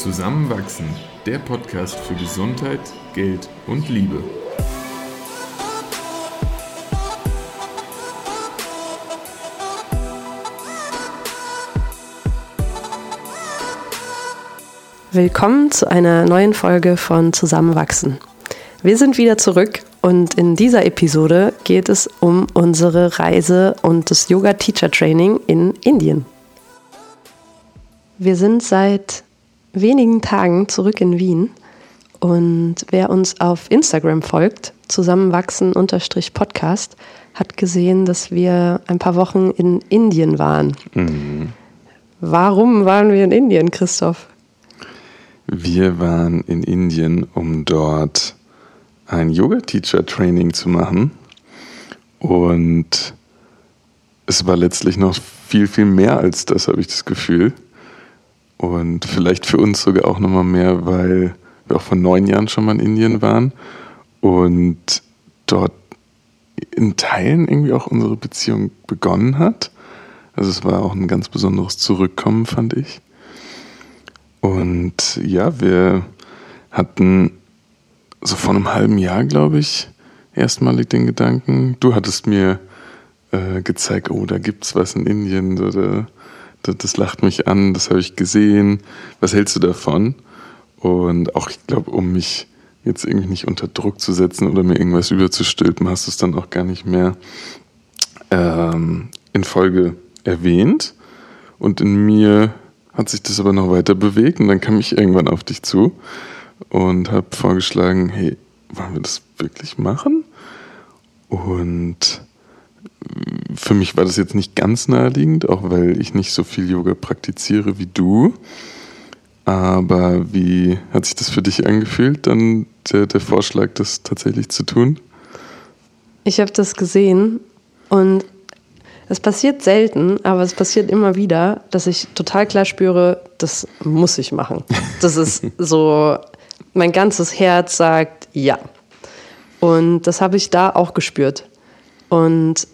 Zusammenwachsen, der Podcast für Gesundheit, Geld und Liebe. Willkommen zu einer neuen Folge von Zusammenwachsen. Wir sind wieder zurück und in dieser Episode geht es um unsere Reise und das Yoga Teacher Training in Indien. Wir sind seit wenigen Tagen zurück in Wien und wer uns auf Instagram folgt, zusammenwachsen-podcast, hat gesehen, dass wir ein paar Wochen in Indien waren. Mhm. Warum waren wir in Indien, Christoph? Wir waren in Indien, um dort ein Yoga-Teacher-Training zu machen. Und es war letztlich noch viel, viel mehr als das, habe ich das Gefühl. Und vielleicht für uns sogar auch nochmal mehr, weil wir auch vor neun Jahren schon mal in Indien waren und dort in Teilen irgendwie auch unsere Beziehung begonnen hat. Also es war auch ein ganz besonderes Zurückkommen, fand ich. Und ja, wir hatten so vor einem halben Jahr, glaube ich, erstmalig den Gedanken. Du hattest mir äh, gezeigt, oh, da gibt es was in Indien. Oder, das, das lacht mich an, das habe ich gesehen. Was hältst du davon? Und auch, ich glaube, um mich jetzt irgendwie nicht unter Druck zu setzen oder mir irgendwas überzustülpen, hast du es dann auch gar nicht mehr ähm, in Folge erwähnt. Und in mir hat sich das aber noch weiter bewegt und dann kam ich irgendwann auf dich zu und habe vorgeschlagen, hey, wollen wir das wirklich machen? Und für mich war das jetzt nicht ganz naheliegend, auch weil ich nicht so viel Yoga praktiziere wie du. Aber wie hat sich das für dich angefühlt, dann der, der Vorschlag, das tatsächlich zu tun? Ich habe das gesehen und es passiert selten, aber es passiert immer wieder, dass ich total klar spüre, das muss ich machen. Das ist so, mein ganzes Herz sagt ja. Und das habe ich da auch gespürt. Und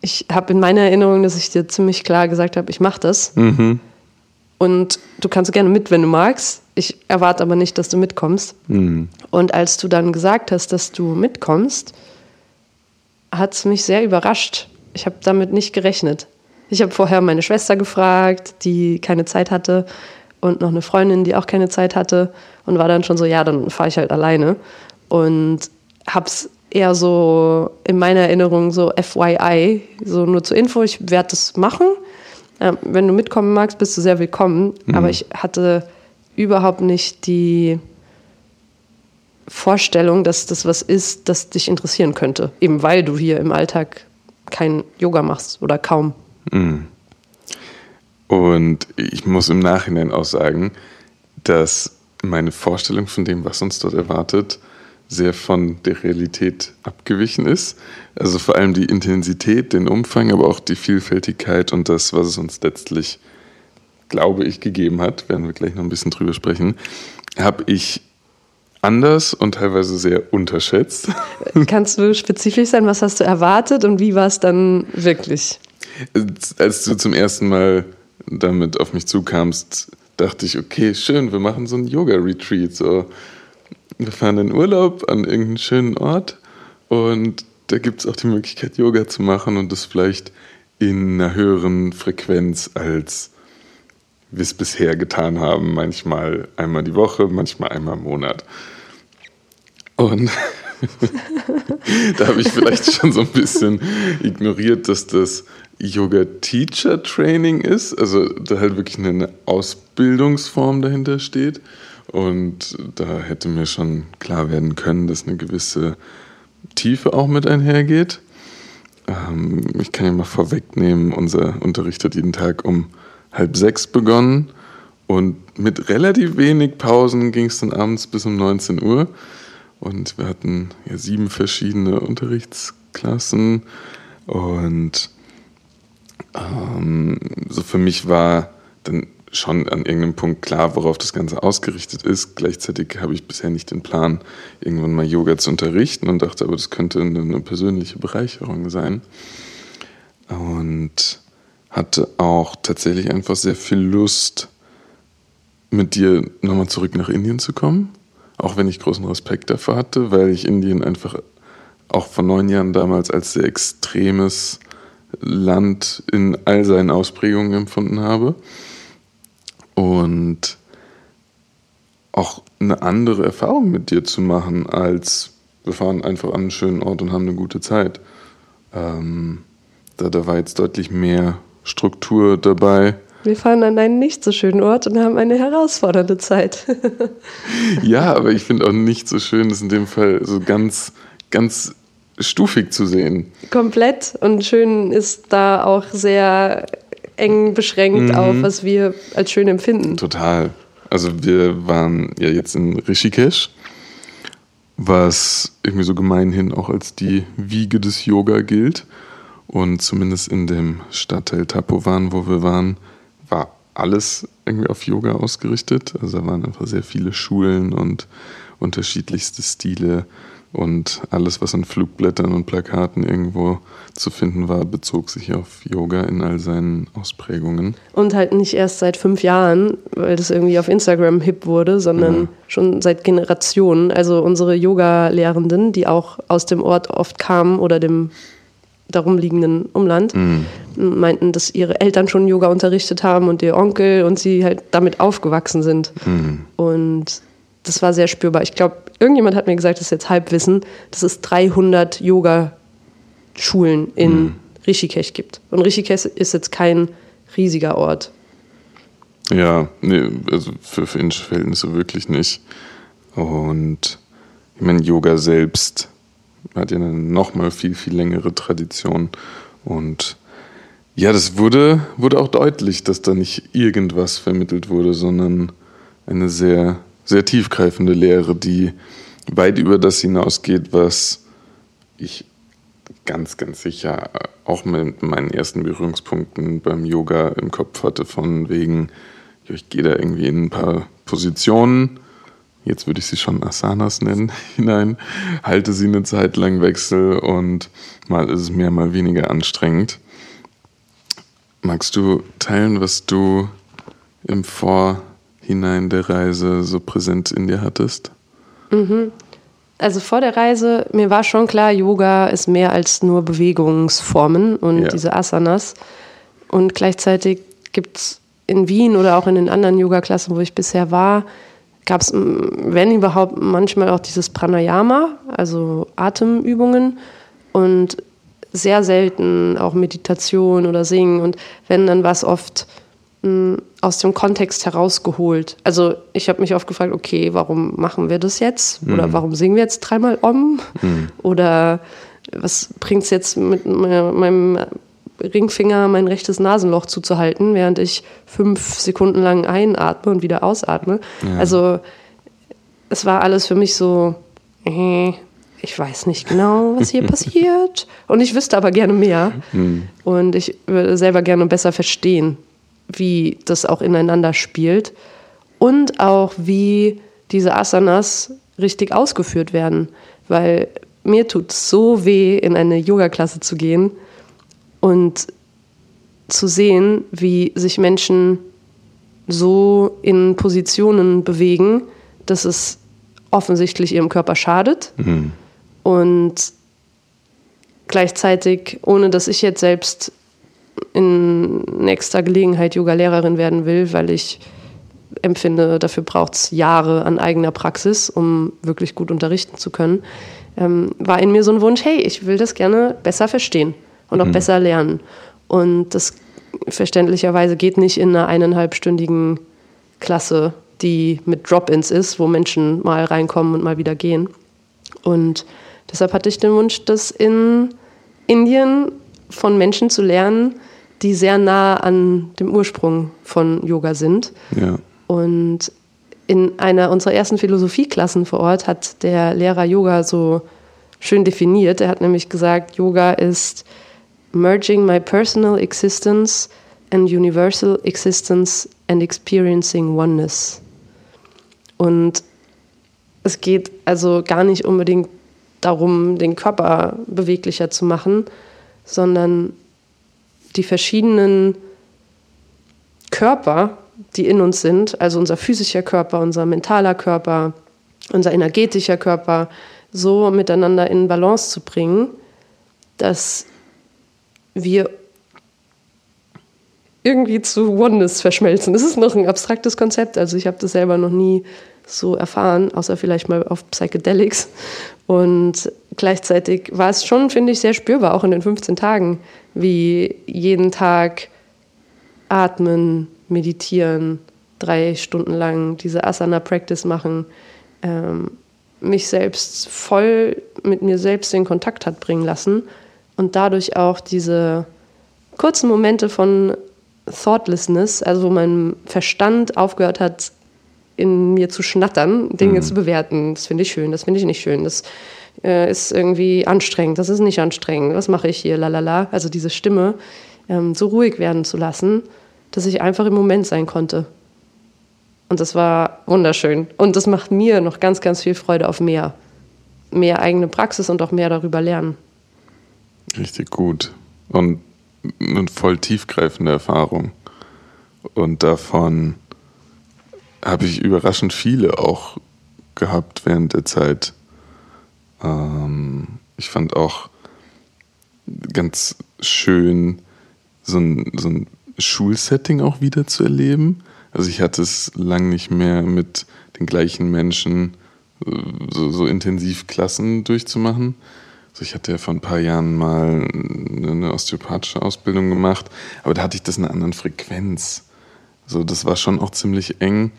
ich habe in meiner Erinnerung, dass ich dir ziemlich klar gesagt habe, ich mache das. Mhm. Und du kannst gerne mit, wenn du magst. Ich erwarte aber nicht, dass du mitkommst. Mhm. Und als du dann gesagt hast, dass du mitkommst, hat es mich sehr überrascht. Ich habe damit nicht gerechnet. Ich habe vorher meine Schwester gefragt, die keine Zeit hatte, und noch eine Freundin, die auch keine Zeit hatte, und war dann schon so, ja, dann fahre ich halt alleine. Und hab's eher so in meiner Erinnerung so FYI, so nur zur Info, ich werde das machen. Ja, wenn du mitkommen magst, bist du sehr willkommen. Mhm. Aber ich hatte überhaupt nicht die Vorstellung, dass das was ist, das dich interessieren könnte. Eben weil du hier im Alltag kein Yoga machst oder kaum. Mhm. Und ich muss im Nachhinein auch sagen, dass meine Vorstellung von dem, was uns dort erwartet, sehr von der Realität abgewichen ist. Also vor allem die Intensität, den Umfang, aber auch die Vielfältigkeit und das, was es uns letztlich, glaube ich, gegeben hat, werden wir gleich noch ein bisschen drüber sprechen, habe ich anders und teilweise sehr unterschätzt. Kannst du spezifisch sein, was hast du erwartet und wie war es dann wirklich? Als du zum ersten Mal damit auf mich zukamst, dachte ich, okay, schön, wir machen so ein Yoga-Retreat. So wir fahren in Urlaub an irgendeinen schönen Ort und da gibt es auch die Möglichkeit, Yoga zu machen und das vielleicht in einer höheren Frequenz, als wir es bisher getan haben. Manchmal einmal die Woche, manchmal einmal im Monat. Und da habe ich vielleicht schon so ein bisschen ignoriert, dass das Yoga Teacher Training ist, also da halt wirklich eine Ausbildungsform dahinter steht. Und da hätte mir schon klar werden können, dass eine gewisse Tiefe auch mit einhergeht. Ähm, ich kann ja mal vorwegnehmen, unser Unterricht hat jeden Tag um halb sechs begonnen und mit relativ wenig Pausen ging es dann abends bis um 19 Uhr. Und wir hatten ja sieben verschiedene Unterrichtsklassen und ähm, so für mich war dann schon an irgendeinem Punkt klar, worauf das Ganze ausgerichtet ist. Gleichzeitig habe ich bisher nicht den Plan, irgendwann mal Yoga zu unterrichten und dachte aber, das könnte eine persönliche Bereicherung sein. Und hatte auch tatsächlich einfach sehr viel Lust, mit dir nochmal zurück nach Indien zu kommen. Auch wenn ich großen Respekt davor hatte, weil ich Indien einfach auch vor neun Jahren damals als sehr extremes Land in all seinen Ausprägungen empfunden habe. Und auch eine andere Erfahrung mit dir zu machen, als wir fahren einfach an einen schönen Ort und haben eine gute Zeit. Ähm, da, da war jetzt deutlich mehr Struktur dabei. Wir fahren an einen nicht so schönen Ort und haben eine herausfordernde Zeit. ja, aber ich finde auch nicht so schön, das in dem Fall so ganz, ganz stufig zu sehen. Komplett. Und schön ist da auch sehr eng beschränkt mhm. auf, was wir als schön empfinden. Total. Also wir waren ja jetzt in Rishikesh, was irgendwie so gemeinhin auch als die Wiege des Yoga gilt. Und zumindest in dem Stadtteil Tapovan, wo wir waren, war alles irgendwie auf Yoga ausgerichtet. Also da waren einfach sehr viele Schulen und unterschiedlichste Stile und alles, was an Flugblättern und Plakaten irgendwo zu finden war, bezog sich auf Yoga in all seinen Ausprägungen. Und halt nicht erst seit fünf Jahren, weil das irgendwie auf Instagram hip wurde, sondern ja. schon seit Generationen. Also unsere Yoga-Lehrenden, die auch aus dem Ort oft kamen oder dem darum liegenden Umland, mhm. meinten, dass ihre Eltern schon Yoga unterrichtet haben und ihr Onkel und sie halt damit aufgewachsen sind. Mhm. Und das war sehr spürbar. Ich glaube, irgendjemand hat mir gesagt, das ist jetzt Halbwissen, dass es 300 Yoga-Schulen in mhm. Rishikesh gibt. Und Rishikesh ist jetzt kein riesiger Ort. Ja, nee, also für, für indische Verhältnisse wirklich nicht. Und ich meine, Yoga selbst hat ja eine nochmal viel, viel längere Tradition. Und ja, das wurde, wurde auch deutlich, dass da nicht irgendwas vermittelt wurde, sondern eine sehr sehr tiefgreifende Lehre, die weit über das hinausgeht, was ich ganz, ganz sicher auch mit meinen ersten Berührungspunkten beim Yoga im Kopf hatte, von wegen, ich gehe da irgendwie in ein paar Positionen, jetzt würde ich sie schon Asanas nennen, hinein, halte sie eine Zeit lang, wechsel und mal ist es mehr, mal weniger anstrengend. Magst du teilen, was du im Vor- hinein der Reise so präsent in dir hattest? Mhm. Also vor der Reise, mir war schon klar, Yoga ist mehr als nur Bewegungsformen und ja. diese Asanas. Und gleichzeitig gibt es in Wien oder auch in den anderen Yoga-Klassen, wo ich bisher war, gab es, wenn überhaupt, manchmal auch dieses Pranayama, also Atemübungen und sehr selten auch Meditation oder Singen. Und wenn, dann war es oft aus dem Kontext herausgeholt. Also ich habe mich oft gefragt, okay, warum machen wir das jetzt? Oder mhm. warum singen wir jetzt dreimal Om? Mhm. Oder was bringt es jetzt mit meinem Ringfinger mein rechtes Nasenloch zuzuhalten, während ich fünf Sekunden lang einatme und wieder ausatme? Ja. Also es war alles für mich so, äh, ich weiß nicht genau, was hier passiert. Und ich wüsste aber gerne mehr. Mhm. Und ich würde selber gerne besser verstehen, wie das auch ineinander spielt und auch wie diese Asanas richtig ausgeführt werden, weil mir tut so weh, in eine Yoga-Klasse zu gehen und zu sehen, wie sich Menschen so in Positionen bewegen, dass es offensichtlich ihrem Körper schadet mhm. und gleichzeitig, ohne dass ich jetzt selbst in nächster Gelegenheit Yoga-Lehrerin werden will, weil ich empfinde, dafür braucht es Jahre an eigener Praxis, um wirklich gut unterrichten zu können, ähm, war in mir so ein Wunsch, hey, ich will das gerne besser verstehen und auch mhm. besser lernen. Und das verständlicherweise geht nicht in einer eineinhalbstündigen Klasse, die mit Drop-ins ist, wo Menschen mal reinkommen und mal wieder gehen. Und deshalb hatte ich den Wunsch, das in Indien von Menschen zu lernen, die sehr nah an dem Ursprung von Yoga sind. Ja. Und in einer unserer ersten Philosophieklassen vor Ort hat der Lehrer Yoga so schön definiert. Er hat nämlich gesagt, Yoga ist merging my personal existence and universal existence and experiencing oneness. Und es geht also gar nicht unbedingt darum, den Körper beweglicher zu machen, sondern die verschiedenen Körper, die in uns sind, also unser physischer Körper, unser mentaler Körper, unser energetischer Körper, so miteinander in Balance zu bringen, dass wir irgendwie zu Oneness verschmelzen. Das ist noch ein abstraktes Konzept, also ich habe das selber noch nie so erfahren, außer vielleicht mal auf Psychedelics. Und gleichzeitig war es schon, finde ich, sehr spürbar, auch in den 15 Tagen, wie jeden Tag atmen, meditieren, drei Stunden lang diese Asana-Practice machen, ähm, mich selbst voll mit mir selbst in Kontakt hat bringen lassen und dadurch auch diese kurzen Momente von Thoughtlessness, also wo mein Verstand aufgehört hat, in mir zu schnattern, Dinge mhm. zu bewerten. Das finde ich schön, das finde ich nicht schön. Das äh, ist irgendwie anstrengend, das ist nicht anstrengend. Was mache ich hier? Lalala. Also diese Stimme ähm, so ruhig werden zu lassen, dass ich einfach im Moment sein konnte. Und das war wunderschön. Und das macht mir noch ganz, ganz viel Freude auf mehr. Mehr eigene Praxis und auch mehr darüber lernen. Richtig gut. Und eine voll tiefgreifende Erfahrung. Und davon habe ich überraschend viele auch gehabt während der Zeit. Ähm, ich fand auch ganz schön, so ein, so ein Schulsetting auch wieder zu erleben. Also ich hatte es lang nicht mehr mit den gleichen Menschen äh, so, so intensiv Klassen durchzumachen. Also ich hatte ja vor ein paar Jahren mal eine osteopathische Ausbildung gemacht, aber da hatte ich das in einer anderen Frequenz. So, das war schon auch ziemlich eng,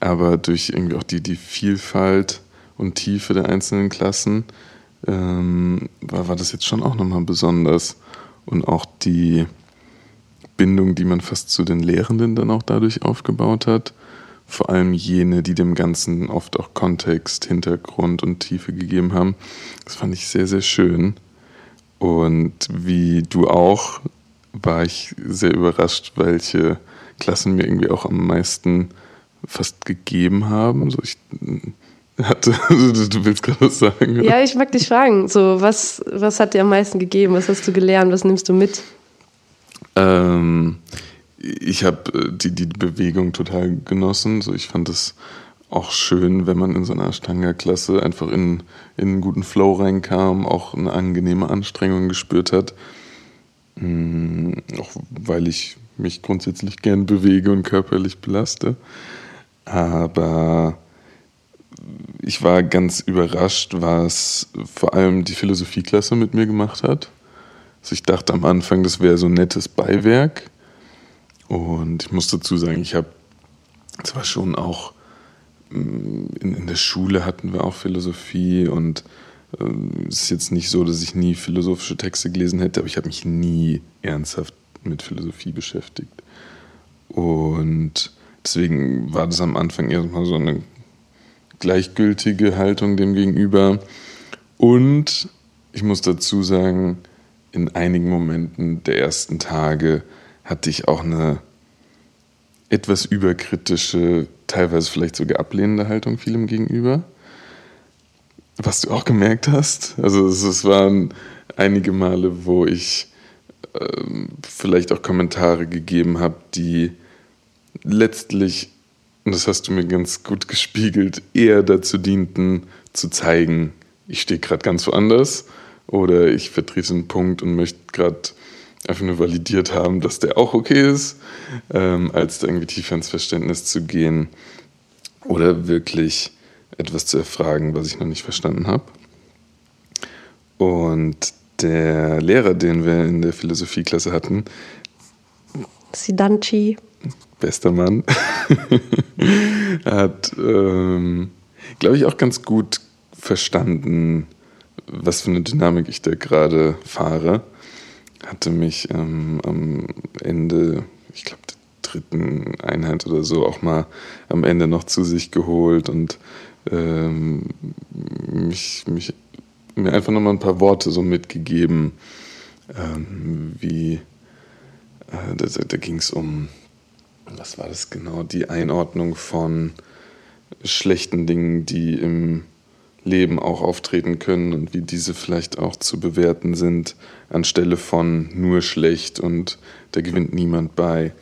aber durch irgendwie auch die, die Vielfalt und Tiefe der einzelnen Klassen ähm, war, war das jetzt schon auch nochmal besonders. Und auch die Bindung, die man fast zu den Lehrenden dann auch dadurch aufgebaut hat. Vor allem jene, die dem Ganzen oft auch Kontext, Hintergrund und Tiefe gegeben haben. Das fand ich sehr, sehr schön. Und wie du auch, war ich sehr überrascht, welche Klassen mir irgendwie auch am meisten fast gegeben haben. So ich hatte, du willst gerade was sagen. Oder? Ja, ich mag dich fragen. So, was, was hat dir am meisten gegeben? Was hast du gelernt? Was nimmst du mit? Ähm, ich habe äh, die, die Bewegung total genossen. So, ich fand es auch schön, wenn man in so einer Ashtanga-Klasse einfach in, in einen guten Flow reinkam, auch eine angenehme Anstrengung gespürt hat. Mhm, auch weil ich mich grundsätzlich gern bewege und körperlich belaste. Aber ich war ganz überrascht, was vor allem die Philosophieklasse mit mir gemacht hat. Also ich dachte am Anfang, das wäre so ein nettes Beiwerk. Und ich muss dazu sagen, ich habe zwar schon auch mm, in, in, der Schule hatten wir auch Philosophie und äh, es ist jetzt nicht so, dass ich nie philosophische Texte gelesen hätte, aber ich habe mich nie ernsthaft mit Philosophie beschäftigt. Und deswegen war das am Anfang erstmal so eine gleichgültige Haltung dem gegenüber. Und ich muss dazu sagen, in einigen Momenten der ersten Tage hatte ich auch eine etwas überkritische, teilweise vielleicht sogar ablehnende Haltung vielem gegenüber. Was du auch gemerkt hast. Also es, waren einige Male, wo ich vielleicht auch Kommentare gegeben habe, die letztlich, und das hast du mir ganz gut gespiegelt, eher dazu dienten, zu zeigen, ich stehe gerade ganz woanders oder ich vertrete einen Punkt und möchte gerade einfach nur validiert haben, dass der auch okay ist, ähm, als da irgendwie tiefer ins Verständnis zu gehen oder wirklich etwas zu erfragen, was ich noch nicht verstanden habe. Und der Lehrer, den wir in der Philosophieklasse hatten, Sidanchi, bester Mann, hat, ähm, glaube ich, auch ganz gut verstanden, was für eine Dynamik ich da gerade fahre. Hatte mich ähm, am Ende, ich glaube, der dritten Einheit oder so, auch mal am Ende noch zu sich geholt und ähm, mich, mich, mir einfach nochmal ein paar Worte so mitgegeben, ähm, wie, äh, da, da ging es um, was war das genau, die Einordnung von schlechten Dingen, die im Leben auch auftreten können und wie diese vielleicht auch zu bewerten sind, anstelle von nur schlecht und da gewinnt niemand bei.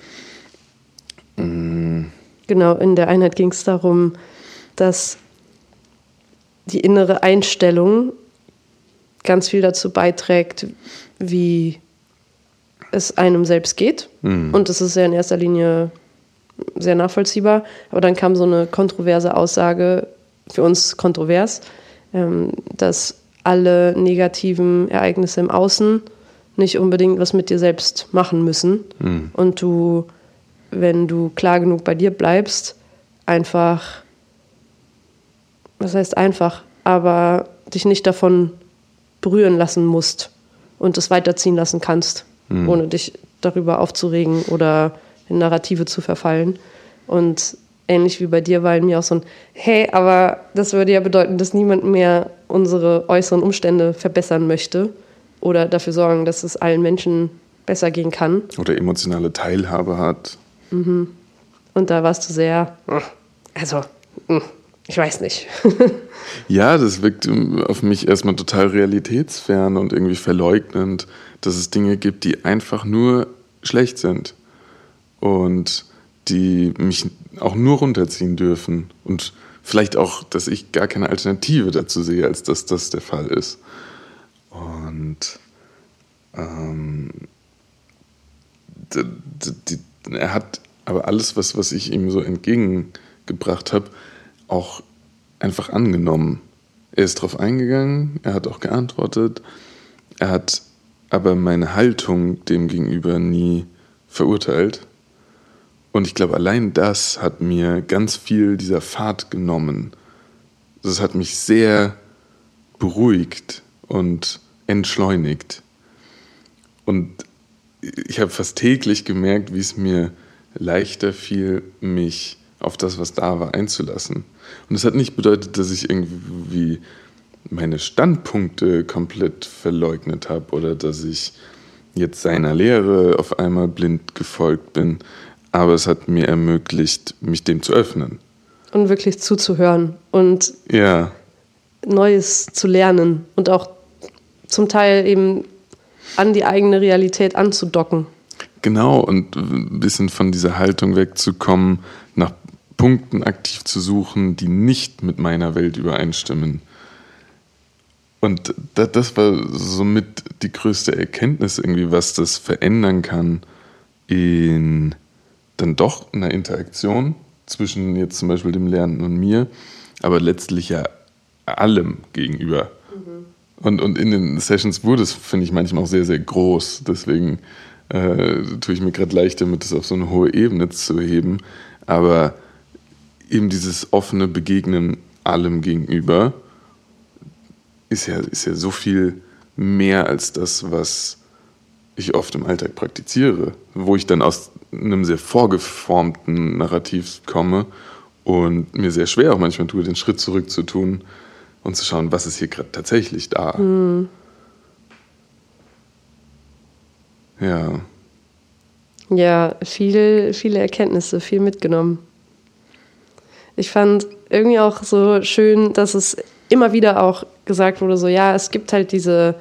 Genau, in der Einheit ging es darum, dass die innere Einstellung ganz viel dazu beiträgt, wie es einem selbst geht. Und das ist ja in erster Linie sehr nachvollziehbar. Aber dann kam so eine kontroverse Aussage, für uns kontrovers, ähm, dass alle negativen Ereignisse im Außen nicht unbedingt was mit dir selbst machen müssen. Und du, wenn du klar genug bei dir bleibst, einfach, was heißt einfach, aber dich nicht davon berühren lassen musst und es weiterziehen lassen kannst, ohne dich darüber aufzuregen oder in Narrative zu verfallen. Und ähnlich wie bei dir war in mir auch so ein, hey, aber das würde ja bedeuten, dass niemand mehr unsere äußeren Umstände verbessern möchte oder dafür sorgen, dass es allen Menschen besser gehen kann. Oder emotionale Teilhabe hat. Und da warst du sehr, also, hm, ich weiß nicht. Ja, das wirkt ähm, auf mich erstmal total realitätsfern und irgendwie verleugnend, dass es Dinge gibt, die einfach nur schlecht sind und die mich auch nur runterziehen dürfen. Und vielleicht auch, dass ich gar keine Alternative dazu sehe, als dass das der Fall ist. Und ähm, d- d- die, er hat aber alles, was, was ich ihm so entgegengebracht habe, auch einfach angenommen. Er ist darauf eingegangen, er hat auch geantwortet, er hat aber meine Haltung dem gegenüber nie verurteilt. Und ich glaube, allein das hat mir ganz viel dieser Fahrt genommen. Das hat mich sehr beruhigt und entschleunigt. Und ich habe fast täglich gemerkt, wie es mir leichter fiel, mich auf das, was da war, einzulassen. Und das hat nicht bedeutet, dass ich irgendwie meine Standpunkte komplett verleugnet habe oder dass ich jetzt seiner Lehre auf einmal blind gefolgt bin. Aber es hat mir ermöglicht, mich dem zu öffnen. Und wirklich zuzuhören und Ja, Neues zu lernen und auch zum Teil eben an die eigene Realität anzudocken. Genau, und ein bisschen von dieser Haltung wegzukommen, nach Punkten aktiv zu suchen, die nicht mit meiner Welt übereinstimmen. Und da- das war somit die größte Erkenntnis irgendwie, was das verändern kann in dann doch einer Interaktion zwischen jetzt zum Beispiel dem Lernenden und mir, aber letztlich ja allem gegenüber. Und, und in den Sessions wurde es, finde ich, manchmal auch sehr, sehr groß. Deswegen äh, tue ich mir gerade leicht damit, das auf so eine hohe Ebene zu heben. Aber eben dieses offene Begegnen allem gegenüber ist ja, ist ja so viel mehr als das, was ich oft im Alltag praktiziere, wo ich dann aus einem sehr vorgeformten Narrativ komme und mir sehr schwer auch manchmal tue, den Schritt zurück zu tun und zu schauen, was ist hier gerade tatsächlich da. Ja, Ja, viel, viele Erkenntnisse, viel mitgenommen. Ich fand irgendwie auch so schön, dass es immer wieder auch gesagt wurde, so ja, es gibt halt diese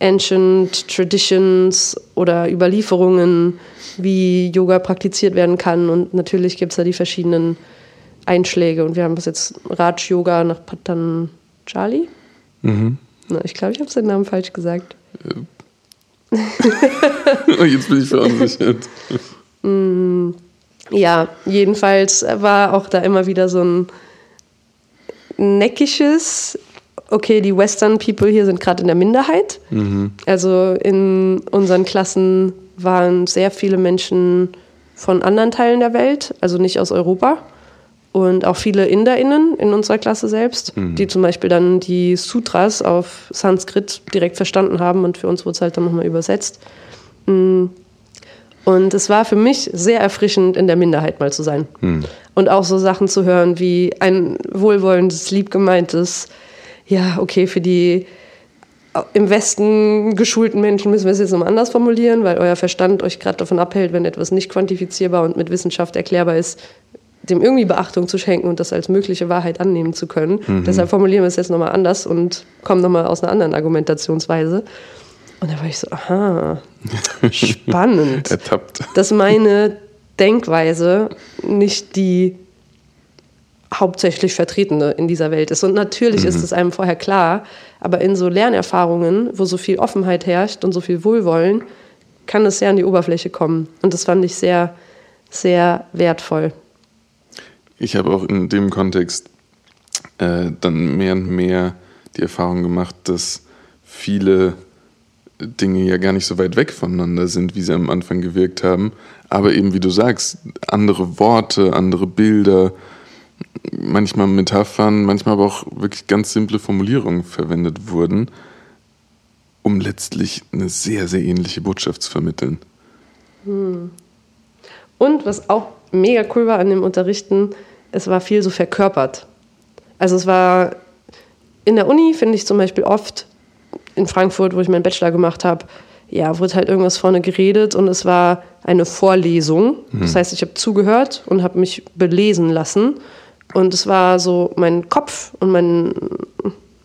Ancient Traditions oder Überlieferungen, wie Yoga praktiziert werden kann. Und natürlich gibt es da die verschiedenen Einschläge. Und wir haben bis jetzt Raj Yoga nach Patanjali. Na, ich glaube, ich habe seinen Namen falsch gesagt. jetzt bin ich verunsichert. Ja, jedenfalls war auch da immer wieder so ein neckisches, okay, die Western People hier sind gerade in der Minderheit. Also in unseren Klassen waren sehr viele Menschen von anderen Teilen der Welt, also nicht aus Europa. Und auch viele InderInnen in unserer Klasse selbst, die zum Beispiel dann die Sutras auf Sanskrit direkt verstanden haben und für uns wurde es halt dann nochmal übersetzt. Und es war für mich sehr erfrischend, in der Minderheit mal zu sein. Und auch so Sachen zu hören wie ein wohlwollendes, liebgemeintes, ja, okay, für die im Westen geschulten Menschen müssen wir es jetzt nochmal anders formulieren, weil euer Verstand euch gerade davon abhält, wenn etwas nicht quantifizierbar und mit Wissenschaft erklärbar ist, dem irgendwie Beachtung zu schenken und das als mögliche Wahrheit annehmen zu können. Deshalb formulieren wir es jetzt nochmal anders und kommen nochmal aus einer anderen Argumentationsweise. Und da war ich so, aha, spannend Ertappt. dass meine Denkweise nicht die hauptsächlich vertretene in dieser Welt ist. Und natürlich mhm. ist es einem vorher klar, aber in so Lernerfahrungen, wo so viel Offenheit herrscht und so viel Wohlwollen, kann es sehr an die Oberfläche kommen. Und das fand ich sehr, sehr wertvoll. Ich habe auch in dem Kontext äh, dann mehr und mehr die Erfahrung gemacht, dass viele Dinge ja gar nicht so weit weg voneinander sind, wie sie am Anfang gewirkt haben. Aber eben, wie du sagst, andere Worte, andere Bilder, manchmal Metaphern, manchmal aber auch wirklich ganz simple Formulierungen verwendet wurden, um letztlich eine sehr, sehr ähnliche Botschaft zu vermitteln. Hm. Und was auch mega cool war an dem Unterrichten, es war viel so verkörpert. Also es war in der Uni, finde ich zum Beispiel oft, in Frankfurt, wo ich meinen Bachelor gemacht habe, ja, wurde halt irgendwas vorne geredet und es war eine Vorlesung. Mhm. Das heißt, ich habe zugehört und habe mich belesen lassen. Und es war so mein Kopf und mein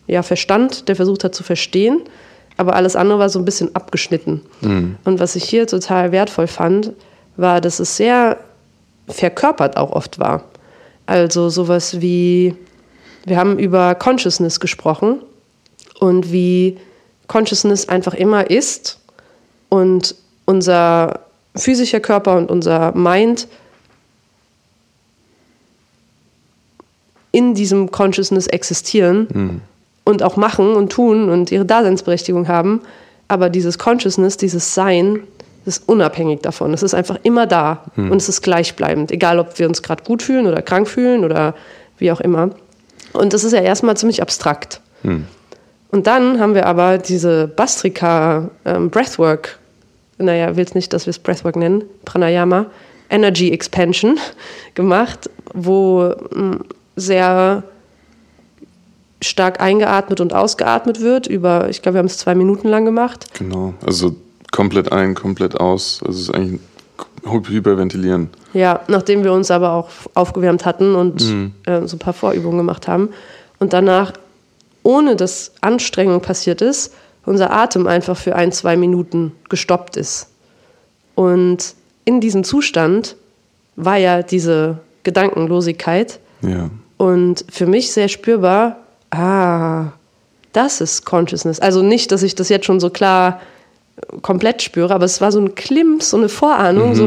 ja, Verstand, der versucht hat zu verstehen. Aber alles andere war so ein bisschen abgeschnitten. Mhm. Und was ich hier total wertvoll fand, war, dass es sehr verkörpert auch oft war. Also sowas wie, wir haben über Consciousness gesprochen und wie Consciousness einfach immer ist und unser physischer Körper und unser Mind in diesem Consciousness existieren mhm. und auch machen und tun und ihre Daseinsberechtigung haben. Aber dieses Consciousness, dieses Sein, ist unabhängig davon. Es ist einfach immer da mhm. und es ist gleichbleibend, egal ob wir uns gerade gut fühlen oder krank fühlen oder wie auch immer. Und das ist ja erstmal ziemlich abstrakt. Mhm. Und dann haben wir aber diese Bastrika ähm, Breathwork, naja, will es nicht, dass wir es Breathwork nennen, Pranayama, Energy Expansion gemacht, wo mh, hm, sehr stark eingeatmet und ausgeatmet wird. Über, ich glaube, wir haben es zwei Minuten lang gemacht. Genau, also komplett ein, komplett aus. Also es ist eigentlich hyperventilieren. Ja, nachdem wir uns aber auch aufgewärmt hatten und mhm. äh, so ein paar Vorübungen gemacht haben. Und danach, ohne dass Anstrengung passiert ist, unser Atem einfach für ein, zwei Minuten gestoppt ist. Und in diesem Zustand war ja diese Gedankenlosigkeit. Ja. Und für mich sehr spürbar, ah, das ist Consciousness. Also nicht, dass ich das jetzt schon so klar komplett spüre, aber es war so ein Klimps, so eine Vorahnung, mhm. so,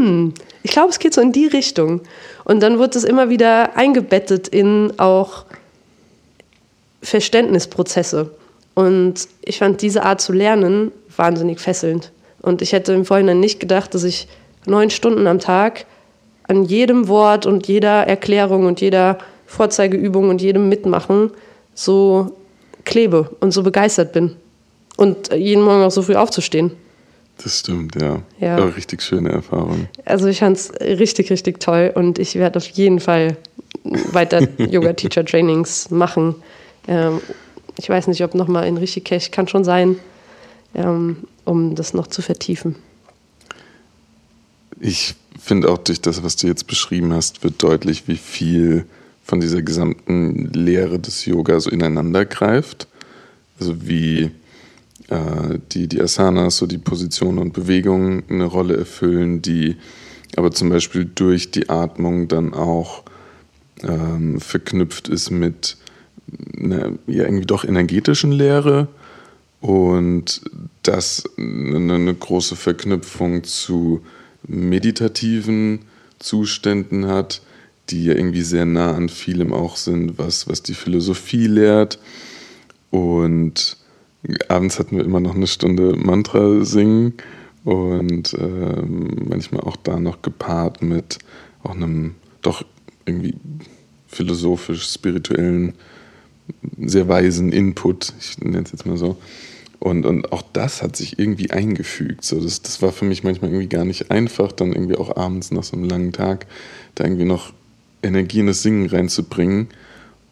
mm, ich glaube, es geht so in die Richtung. Und dann wird es immer wieder eingebettet in auch Verständnisprozesse. Und ich fand diese Art zu lernen wahnsinnig fesselnd. Und ich hätte im Vorhinein nicht gedacht, dass ich neun Stunden am Tag an jedem Wort und jeder Erklärung und jeder Vorzeigeübung und jedem Mitmachen so klebe und so begeistert bin. Und jeden Morgen auch so früh aufzustehen. Das stimmt, ja. ja. War richtig schöne Erfahrung. Also ich fand es richtig, richtig toll und ich werde auf jeden Fall weiter Yoga-Teacher-Trainings machen. Ähm, ich weiß nicht, ob nochmal in Rishikesh, kann schon sein, ähm, um das noch zu vertiefen. Ich finde auch durch das, was du jetzt beschrieben hast, wird deutlich, wie viel von dieser gesamten Lehre des Yoga so ineinander greift. Also wie äh, die, die Asanas, so die Positionen und Bewegungen eine Rolle erfüllen, die aber zum Beispiel durch die Atmung dann auch ähm, verknüpft ist mit einer ja, irgendwie doch energetischen Lehre und das eine, eine große Verknüpfung zu meditativen Zuständen hat, die ja irgendwie sehr nah an vielem auch sind, was, was die Philosophie lehrt. Und abends hatten wir immer noch eine Stunde Mantra singen und äh, manchmal auch da noch gepaart mit auch einem doch irgendwie philosophisch, spirituellen, sehr weisen Input, ich nenne es jetzt mal so. Und, und auch das hat sich irgendwie eingefügt. So, das, das war für mich manchmal irgendwie gar nicht einfach, dann irgendwie auch abends nach so einem langen Tag da irgendwie noch Energie in das Singen reinzubringen.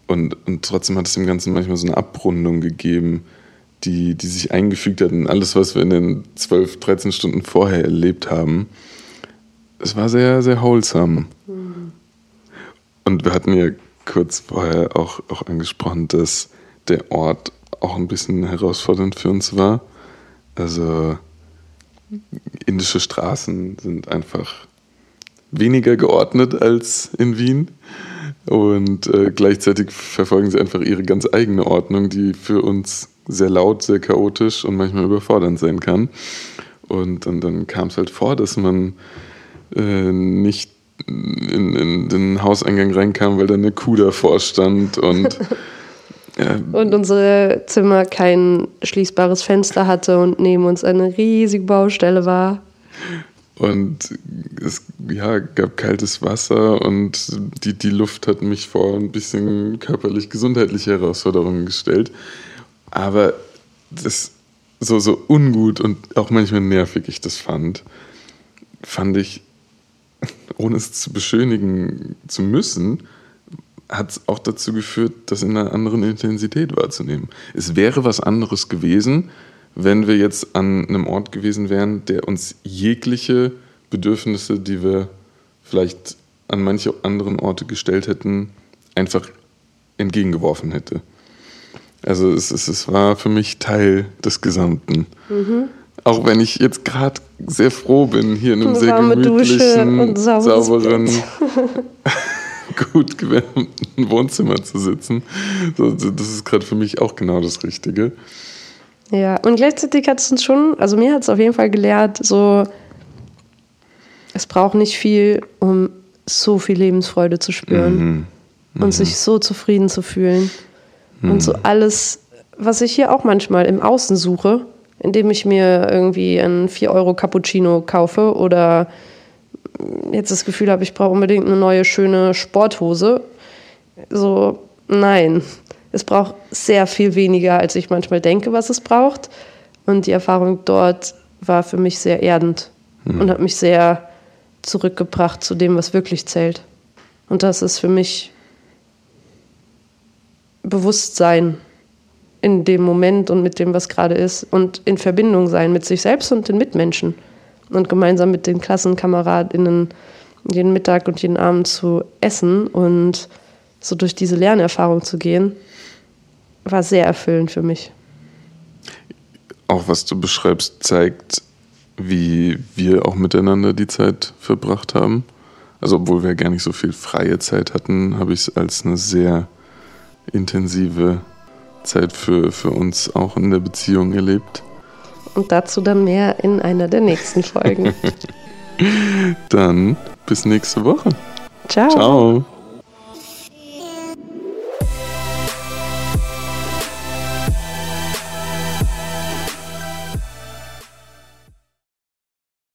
Und, und trotzdem hat es dem Ganzen manchmal so eine Abrundung gegeben, die, die sich eingefügt hat in alles, was wir in den 12, 13 Stunden vorher erlebt haben. Es war sehr, sehr wholesome. Mhm. Und wir hatten ja kurz vorher auch, auch angesprochen, dass der Ort auch ein bisschen herausfordernd für uns war. Also indische Straßen sind einfach weniger geordnet als in Wien. Und äh, gleichzeitig verfolgen sie einfach ihre ganz eigene Ordnung, die für uns sehr laut, sehr chaotisch und manchmal überfordernd sein kann. Und, und dann kam es halt vor, dass man äh, nicht in, in, den Hauseingang reinkam, weil da eine Kuh davor stand und ja. und unser Zimmer kein schließbares Fenster hatte und neben uns eine riesige Baustelle war. Und es ja, gab kaltes Wasser und die, die Luft hat mich vor ein bisschen körperlich-gesundheitliche Herausforderungen gestellt. Aber das so, so ungut und auch manchmal nervig ich das fand, fand ich, ohne es zu beschönigen zu müssen, hat es auch dazu geführt, das in einer anderen Intensität wahrzunehmen. Es wäre was anderes gewesen, wenn wir jetzt an einem Ort gewesen wären, der uns jegliche Bedürfnisse, die wir vielleicht an manche anderen Orte gestellt hätten, einfach entgegengeworfen hätte. Also es, es, es war für mich Teil des Gesamten. Mhm. Auch wenn ich jetzt gerade sehr froh bin, hier in einem sehr gemütlichen, sauberen, gut gewärmten Wohnzimmer zu sitzen. Das ist gerade für mich auch genau das Richtige. Ja, und gleichzeitig hat es uns schon, also mir hat es auf jeden Fall gelehrt, so, es braucht nicht viel, um so viel Lebensfreude zu spüren mhm. Mhm. und sich so zufrieden zu fühlen. Mhm. Und so alles, was ich hier auch manchmal im Außen suche, indem ich mir irgendwie einen 4-Euro-Cappuccino kaufe oder jetzt das Gefühl habe, ich brauche unbedingt eine neue, schöne Sporthose. So, nein. Es braucht sehr viel weniger, als ich manchmal denke, was es braucht. Und die Erfahrung dort war für mich sehr erdend mhm. und hat mich sehr zurückgebracht zu dem, was wirklich zählt. Und das ist für mich Bewusstsein in dem Moment und mit dem, was gerade ist und in Verbindung sein mit sich selbst und den Mitmenschen und gemeinsam mit den KlassenkameradInnen jeden Mittag und jeden Abend zu essen und so durch diese Lernerfahrung zu gehen war sehr erfüllend für mich. Auch was du beschreibst, zeigt, wie wir auch miteinander die Zeit verbracht haben. Also obwohl wir gar nicht so viel freie Zeit hatten, habe ich es als eine sehr intensive Zeit für, für uns auch in der Beziehung erlebt. Und dazu dann mehr in einer der nächsten Folgen. dann bis nächste Woche. Ciao. Ciao.